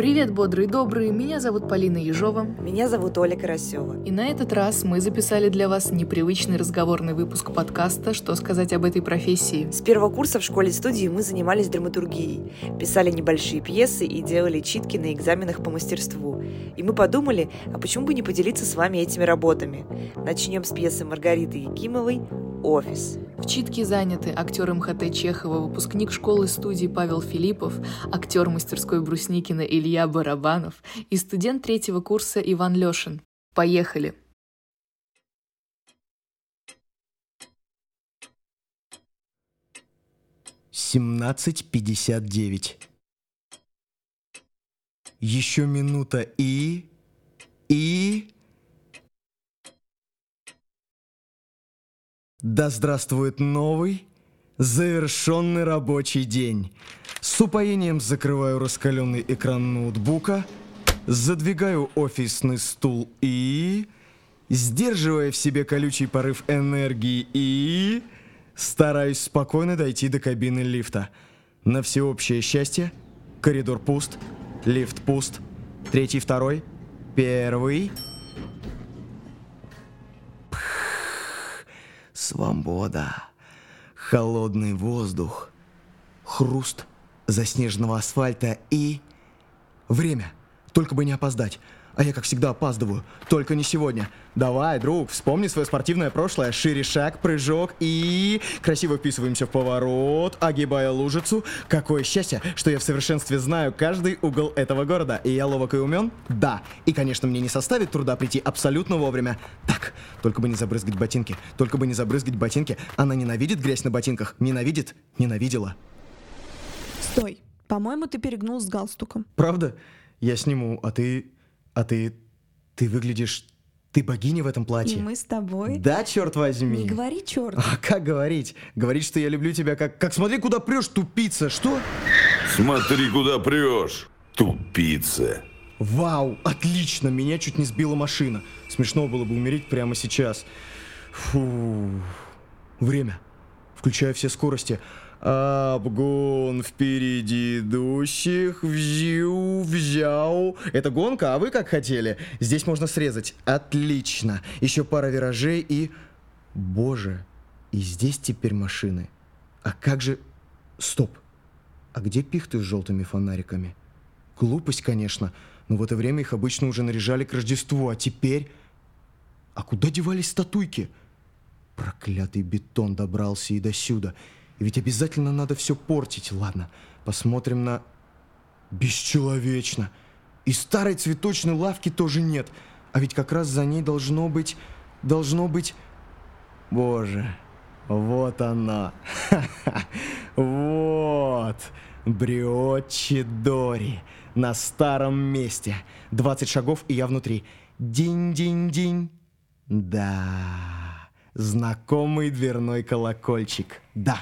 Привет, бодрые и добрые, меня зовут Полина Ежова. Меня зовут Оля Карасева. И на этот раз мы записали для вас непривычный разговорный выпуск подкаста «Что сказать об этой профессии?». С первого курса в школе-студии мы занимались драматургией, писали небольшие пьесы и делали читки на экзаменах по мастерству. И мы подумали, а почему бы не поделиться с вами этими работами? Начнем с пьесы Маргариты Якимовой «Офис». В читке заняты актер МХТ Чехова, выпускник школы-студии Павел Филиппов, актер мастерской Брусникина Илья Барабанов и студент третьего курса Иван Лешин. Поехали! Семнадцать пятьдесят девять. Еще минута и... и... Да здравствует новый, завершенный рабочий день. С упоением закрываю раскаленный экран ноутбука, задвигаю офисный стул и... Сдерживая в себе колючий порыв энергии и... Стараюсь спокойно дойти до кабины лифта. На всеобщее счастье, коридор пуст, лифт пуст, третий, второй, первый... Свобода. Холодный воздух. Хруст заснеженного асфальта и... Время. Только бы не опоздать. А я, как всегда, опаздываю. Только не сегодня. Давай, друг, вспомни свое спортивное прошлое. Шире шаг, прыжок и... Красиво вписываемся в поворот, огибая лужицу. Какое счастье, что я в совершенстве знаю каждый угол этого города. И я ловок и умен? Да. И, конечно, мне не составит труда прийти абсолютно вовремя. Так, только бы не забрызгать ботинки. Только бы не забрызгать ботинки. Она ненавидит грязь на ботинках. Ненавидит. Ненавидела. Стой. По-моему, ты перегнул с галстуком. Правда? Я сниму, а ты... А ты... Ты выглядишь... Ты богиня в этом платье. И мы с тобой. Да, черт возьми. Не говори черт. А как говорить? Говорить, что я люблю тебя, как... Как смотри, куда прешь, тупица. Что? Смотри, куда прешь, тупица. Вау, отлично, меня чуть не сбила машина. Смешно было бы умереть прямо сейчас. Фу. Время. Включаю все скорости. Обгон впереди идущих, взю, взял. Это гонка, а вы как хотели? Здесь можно срезать. Отлично. Еще пара виражей и... Боже, и здесь теперь машины. А как же... Стоп. А где пихты с желтыми фонариками? Глупость, конечно, но в это время их обычно уже наряжали к Рождеству, а теперь... А куда девались статуйки? Проклятый бетон добрался и до сюда. И ведь обязательно надо все портить. Ладно, посмотрим на... Бесчеловечно. И старой цветочной лавки тоже нет. А ведь как раз за ней должно быть... Должно быть... Боже, вот она. Вот. Бриотчи Дори. На старом месте. 20 шагов, и я внутри. Динь-динь-динь. Да. Знакомый дверной колокольчик. Да.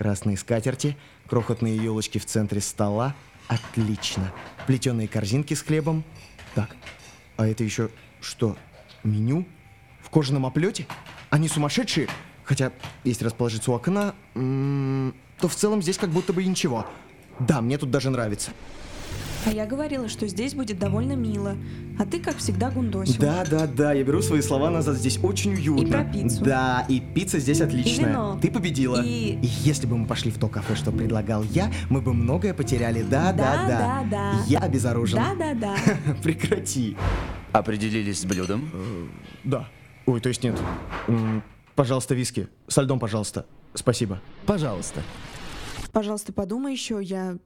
Красные скатерти, крохотные елочки в центре стола. Отлично. Плетеные корзинки с хлебом. Так, а это еще что? Меню? В кожаном оплете? Они сумасшедшие? Хотя, если расположиться у окна, м, то в целом здесь как будто бы ничего. Да, мне тут даже нравится. А я говорила, что здесь будет довольно мило. А ты, как всегда, гундосил. Да, да, да, я беру свои слова назад, здесь очень уютно. И про пиццу. Да, и пицца здесь отличная. вино. Ты победила. И- если бы мы пошли в то кафе, что предлагал я, мы бы многое потеряли. Да, да, Да, да. да, да. Я обезоружен. Да-да-да. Прекрати. Определились с блюдом? Да. Ой, то есть нет. Пожалуйста, виски. Со льдом, пожалуйста. Спасибо. Пожалуйста. Пожалуйста, подумай еще, я...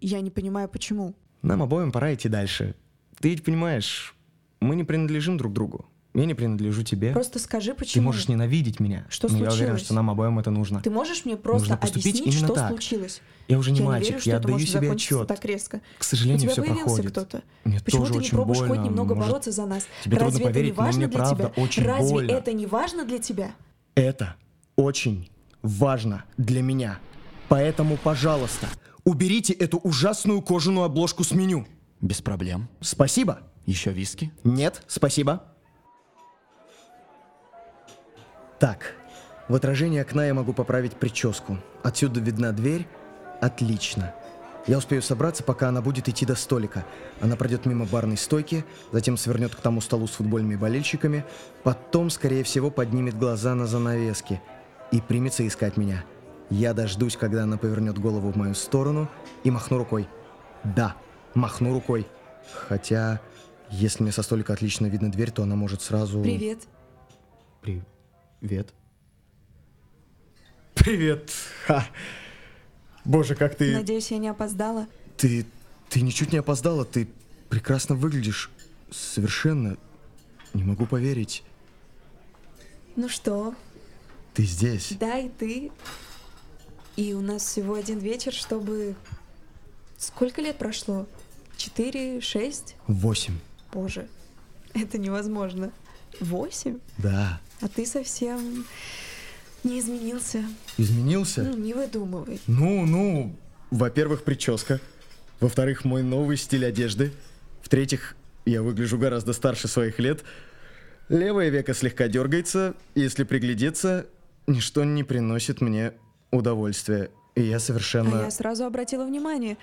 Я не понимаю, почему. Нам обоим пора идти дальше. Ты ведь понимаешь, мы не принадлежим друг другу. Я не принадлежу тебе. Просто скажи, Ты почему. можешь ненавидеть меня. Что но я уверен, случилось? что нам обоим это нужно. Ты можешь мне просто Нужно объяснить, что так. случилось? Я уже не я мальчик, не верю, что я это отдаю себе отчет. так резко. К сожалению, У тебя все проходит. кто-то. Мне Почему тоже ты не очень пробуешь больно. хоть немного Может, бороться за нас? тебе Разве трудно это не поверить, но важно мне для правда тебя? очень Разве больно. это не важно для тебя? Это очень важно для меня. Поэтому, пожалуйста, уберите эту ужасную кожаную обложку с меню. Без проблем. Спасибо. Еще виски? Нет, спасибо. Так, в отражении окна я могу поправить прическу. Отсюда видна дверь. Отлично. Я успею собраться, пока она будет идти до столика. Она пройдет мимо барной стойки, затем свернет к тому столу с футбольными болельщиками, потом, скорее всего, поднимет глаза на занавески и примется искать меня. Я дождусь, когда она повернет голову в мою сторону и махну рукой. Да, махну рукой. Хотя, если мне со столика отлично видно дверь, то она может сразу... Привет. Привет. Привет. Ха. Боже, как ты... Надеюсь, я не опоздала. Ты... Ты ничуть не опоздала. Ты прекрасно выглядишь. Совершенно. Не могу поверить. Ну что, Ты здесь. да и ты. И у нас всего один вечер, чтобы... Сколько лет прошло? Четыре, шесть? Восемь. Боже, это невозможно. Восемь? Да. А ты совсем не изменился. Изменился? Ну, не выдумывай. Ну, ну, во-первых, прическа. Во-вторых, мой новый стиль одежды. В-третьих, я выгляжу гораздо старше своих лет. Левое веко слегка дергается. Если приглядеться, ничто не приносит мне удовольствия. И я совершенно... А я сразу обратила внимание.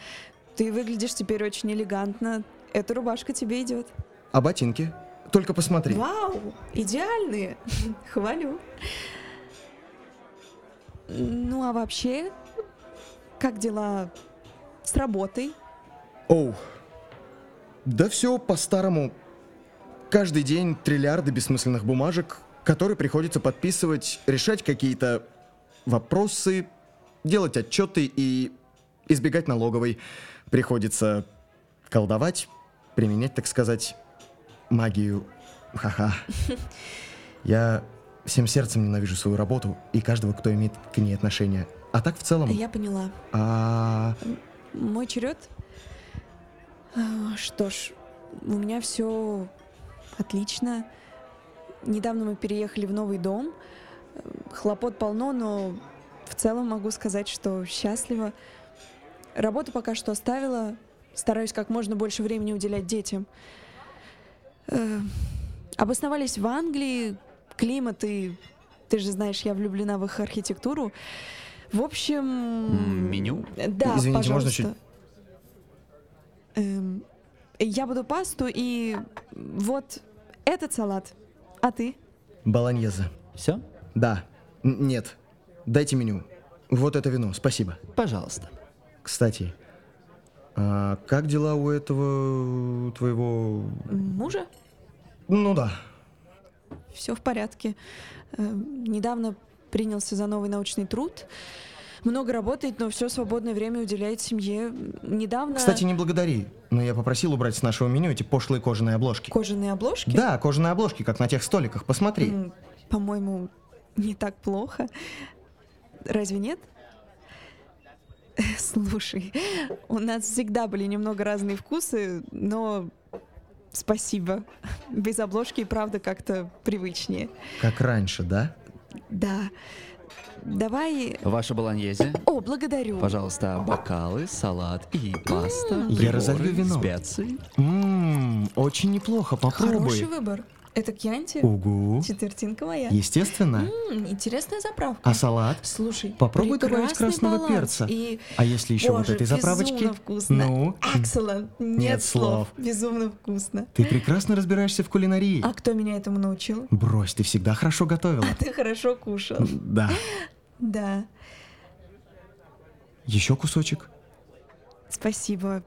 Ты выглядишь теперь очень элегантно. Эта рубашка тебе идет. А ботинки? Только посмотри. Вау, идеальные. Хвалю. Ну а вообще, как дела с работой? Оу. Да все по-старому. Каждый день триллиарды бессмысленных бумажек, которые приходится подписывать, решать какие-то вопросы, делать отчеты и избегать налоговой. Приходится колдовать, применять, так сказать, магию. Ха-ха. Я всем сердцем ненавижу свою работу и каждого, кто имеет к ней отношение. А так в целом... Я поняла. А, Мой черед? А, Что ж, у меня все отлично. Недавно мы переехали в новый дом. Хлопот полно, но в целом могу сказать, что счастлива. Работу пока что оставила. Стараюсь как можно больше времени уделять детям. Э, Обосновались в Англии. Климат и... Ты же знаешь, я влюблена в их архитектуру. В общем... Меню? Да, Извините, можно пожалуйста. чуть- Эм, я буду пасту и вот этот салат. А ты? Болоньезе. Все? Да. Н- нет. Дайте меню. Вот это вино, спасибо. Пожалуйста. Кстати, а как дела у этого твоего... Мужа? Ну да. Все в порядке. Эм, недавно принялся за новый научный труд. Много работает, но все свободное время уделяет семье. Недавно... Кстати, не благодари, но я попросил убрать с нашего меню эти пошлые кожаные обложки. Кожаные обложки? Да, кожаные обложки, как на тех столиках, посмотри. М, По-моему, не так плохо. Разве нет? Слушай, у нас всегда были немного разные вкусы, но спасибо. Без обложки и правда как-то привычнее. Как раньше, да? Да. Давай... Ваша болоньезе? О, благодарю. Пожалуйста, бокалы, салат и паста, Я разолью вино. специи. Ммм, очень неплохо, Хороший попробуй. выбор. Это кьянти? Угу. Четвертинка моя. Естественно. М, интересная заправка. А салат? Слушай, Попробуй добавить красного баланс. перца. И А если еще вот Боже, этой заправочки? безумно вкусно. Ну, Excellent. Нет, Нет слов. слов. Безумно вкусно. ты прекрасно разбираешься в кулинарии. А кто меня этому научил? Брось, ты всегда хорошо готовила. Ты хорошо кушал. Да. Да. Еще кусочек? Спасибо.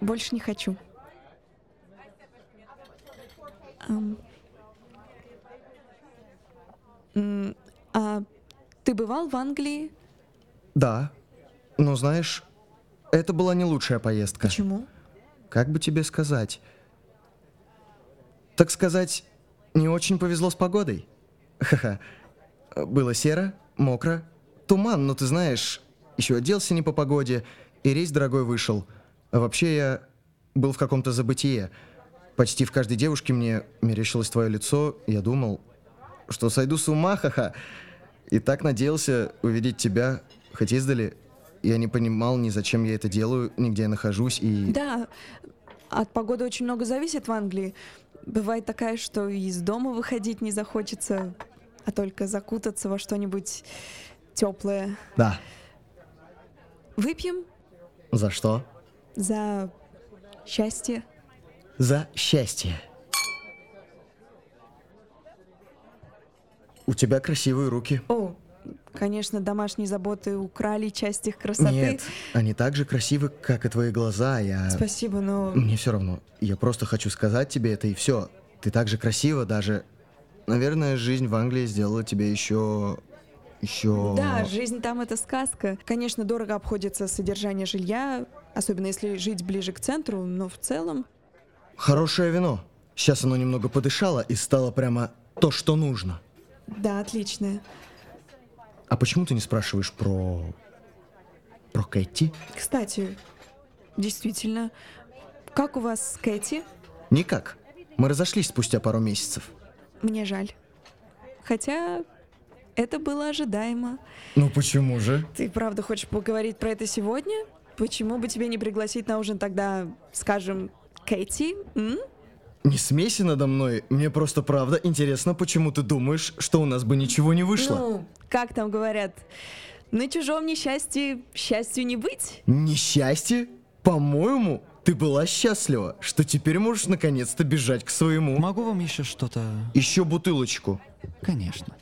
Больше не хочу. Ам. М, А ты бывал в Англии? Да. Но знаешь, это была не лучшая поездка. Почему? Как бы тебе сказать? Так сказать, не очень повезло с погодой. Ха-ха. Было серо, мокро, туман, но ты знаешь, еще оделся не по погоде, и рейс дорогой вышел. А вообще я был в каком-то забытие. Почти в каждой девушке мне мерещилось твое лицо, я думал, что сойду с ума, ха-ха. И так надеялся увидеть тебя, хоть издали. Я не понимал ни зачем я это делаю, ни где я нахожусь, и... Да, от погоды очень много зависит в Англии. Бывает такая, что из дома выходить не захочется, а только закутаться во что-нибудь теплое. Да. Выпьем? За что? За счастье. За счастье. У тебя красивые руки. О, конечно, домашние заботы украли часть их красоты. Нет, они так же красивы, как и твои глаза. Я... Спасибо, но... Мне все равно. Я просто хочу сказать тебе это и все. Ты так же красива, даже... Наверное, жизнь в Англии сделала тебе еще... Еще... Да, жизнь там это сказка. Конечно, дорого обходится содержание жилья, особенно если жить ближе к центру, но в целом... Хорошее вино. Сейчас оно немного подышало и стало прямо то, что нужно. Да, отличное. А почему ты не спрашиваешь про... про Кэти? Кстати, действительно, как у вас с Кэти? Никак. Мы разошлись спустя пару месяцев. Мне жаль. Хотя это было ожидаемо. Ну почему же? Ты правда хочешь поговорить про это сегодня? Почему бы тебе не пригласить на ужин тогда, скажем, Кэти? М? Не смейся надо мной. Мне просто правда интересно, почему ты думаешь, что у нас бы ничего не вышло. Ну, как там говорят, на чужом несчастье счастью не быть? Несчастье? По-моему, ты была счастлива, что теперь можешь наконец-то бежать к своему. Могу вам еще что-то... Еще бутылочку. Конечно.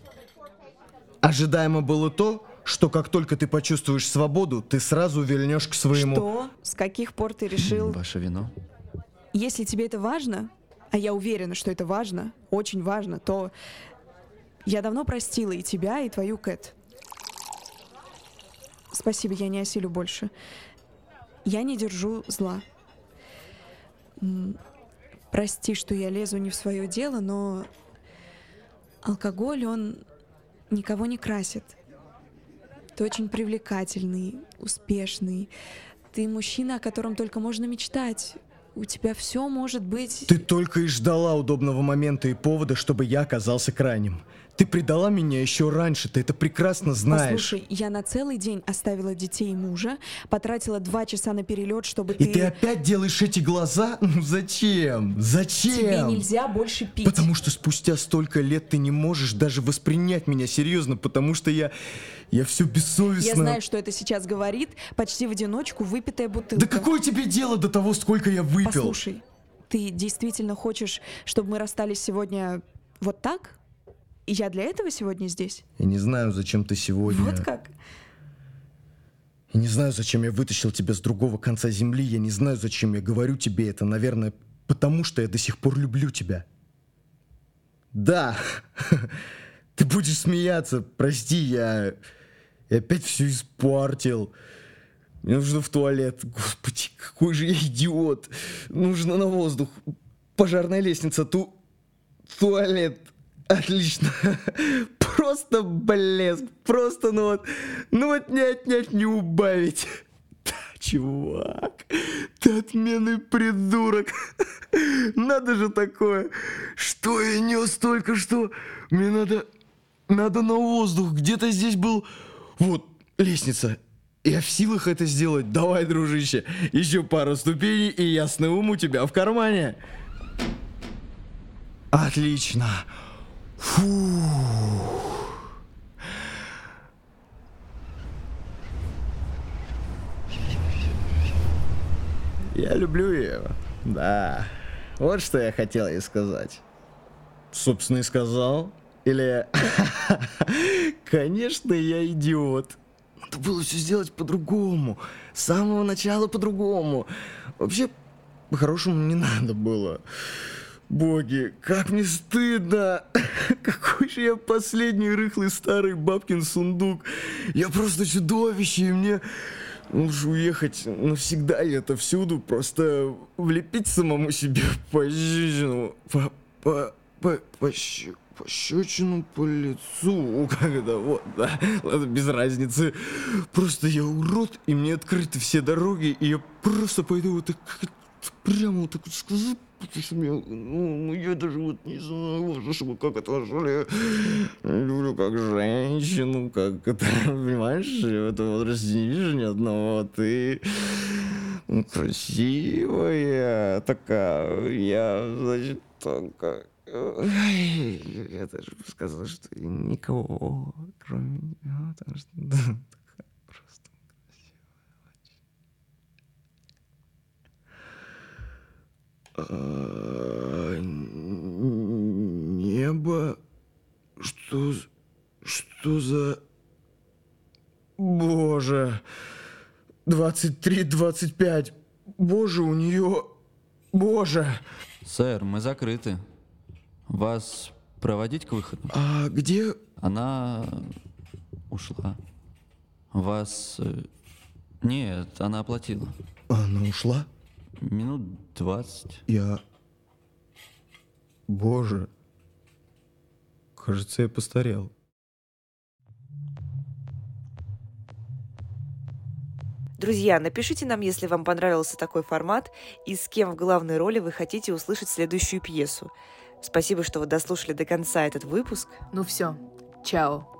Ожидаемо было то, что как только ты почувствуешь свободу, ты сразу вильнешь к своему. Что? С каких пор ты решил? Ваше вино? Если тебе это важно, а я уверена, что это важно, очень важно, то я давно простила и тебя, и твою Кэт. Спасибо, я не осилю больше. Я не держу зла. Прости, что я лезу не в свое дело, но алкоголь, он никого не красит. Ты очень привлекательный, успешный. Ты мужчина, о котором только можно мечтать. У тебя все может быть... Ты только и ждала удобного момента и повода, чтобы я оказался крайним. Ты предала меня еще раньше, ты это прекрасно знаешь. Послушай, я на целый день оставила детей и мужа, потратила два часа на перелет, чтобы И ты... ты опять делаешь эти глаза? Ну зачем? Зачем? Тебе нельзя больше пить. Потому что спустя столько лет ты не можешь даже воспринять меня серьезно, потому что я... Я все бессовестно... Я знаю, что это сейчас говорит, почти в одиночку выпитая бутылка. Да какое тебе дело до того, сколько я выпил? Послушай, ты действительно хочешь, чтобы мы расстались сегодня вот так? И я для этого сегодня здесь? Я не знаю, зачем ты сегодня... Вот как? Я не знаю, зачем я вытащил тебя с другого конца земли. Я не знаю, зачем я говорю тебе это. Наверное, потому что я до сих пор люблю тебя. Да, ты будешь смеяться. Прости, я, я опять все испортил. Мне нужно в туалет. Господи, какой же я идиот. Нужно на воздух. Пожарная лестница, ту... туалет. Отлично. Просто блеск. Просто, ну вот, ну вот не отнять, не убавить. Да, чувак, ты отменный придурок. Надо же такое. Что я нес только что? Мне надо, надо на воздух. Где-то здесь был, вот, лестница. Я в силах это сделать. Давай, дружище, еще пару ступеней, и ясный ум у тебя в кармане. Отлично. Фу. Я люблю ее. Да. Вот что я хотел ей сказать. Собственно, и сказал. Или... Конечно, я идиот. Надо было все сделать по-другому. С самого начала по-другому. Вообще, по-хорошему не надо было. Боги, как мне стыдно! Какой же я последний рыхлый старый бабкин сундук! Я просто чудовище, и мне лучше уехать навсегда и это всюду, просто влепить самому себе пощечину, по, по, по, пощ- пощечину по лицу, когда вот, да, ладно, без разницы. Просто я урод, и мне открыты все дороги, и я просто пойду вот так, прямо так вот скажу, потому что мне, ну, я даже вот не знаю, что, как это вообще люблю как женщину, как это, понимаешь, в этом возрасте не вижу ни одного, а ты ну, красивая такая, я, значит. Ай, Я даже сказал, что никого, кроме меня, потому что да, такая просто красивая, очень. А, Небо... Что... Что за... Боже... 23-25. Боже, у нее... Боже. Сэр, мы закрыты. Вас проводить к выходу? А где... Она ушла. Вас... э, Нет, она оплатила. Она ушла? Минут двадцать. Я... Боже. Кажется, я постарел. Друзья, напишите нам, если вам понравился такой формат и с кем в главной роли вы хотите услышать следующую пьесу. Спасибо, что вы дослушали до конца этот выпуск. Ну все, чао.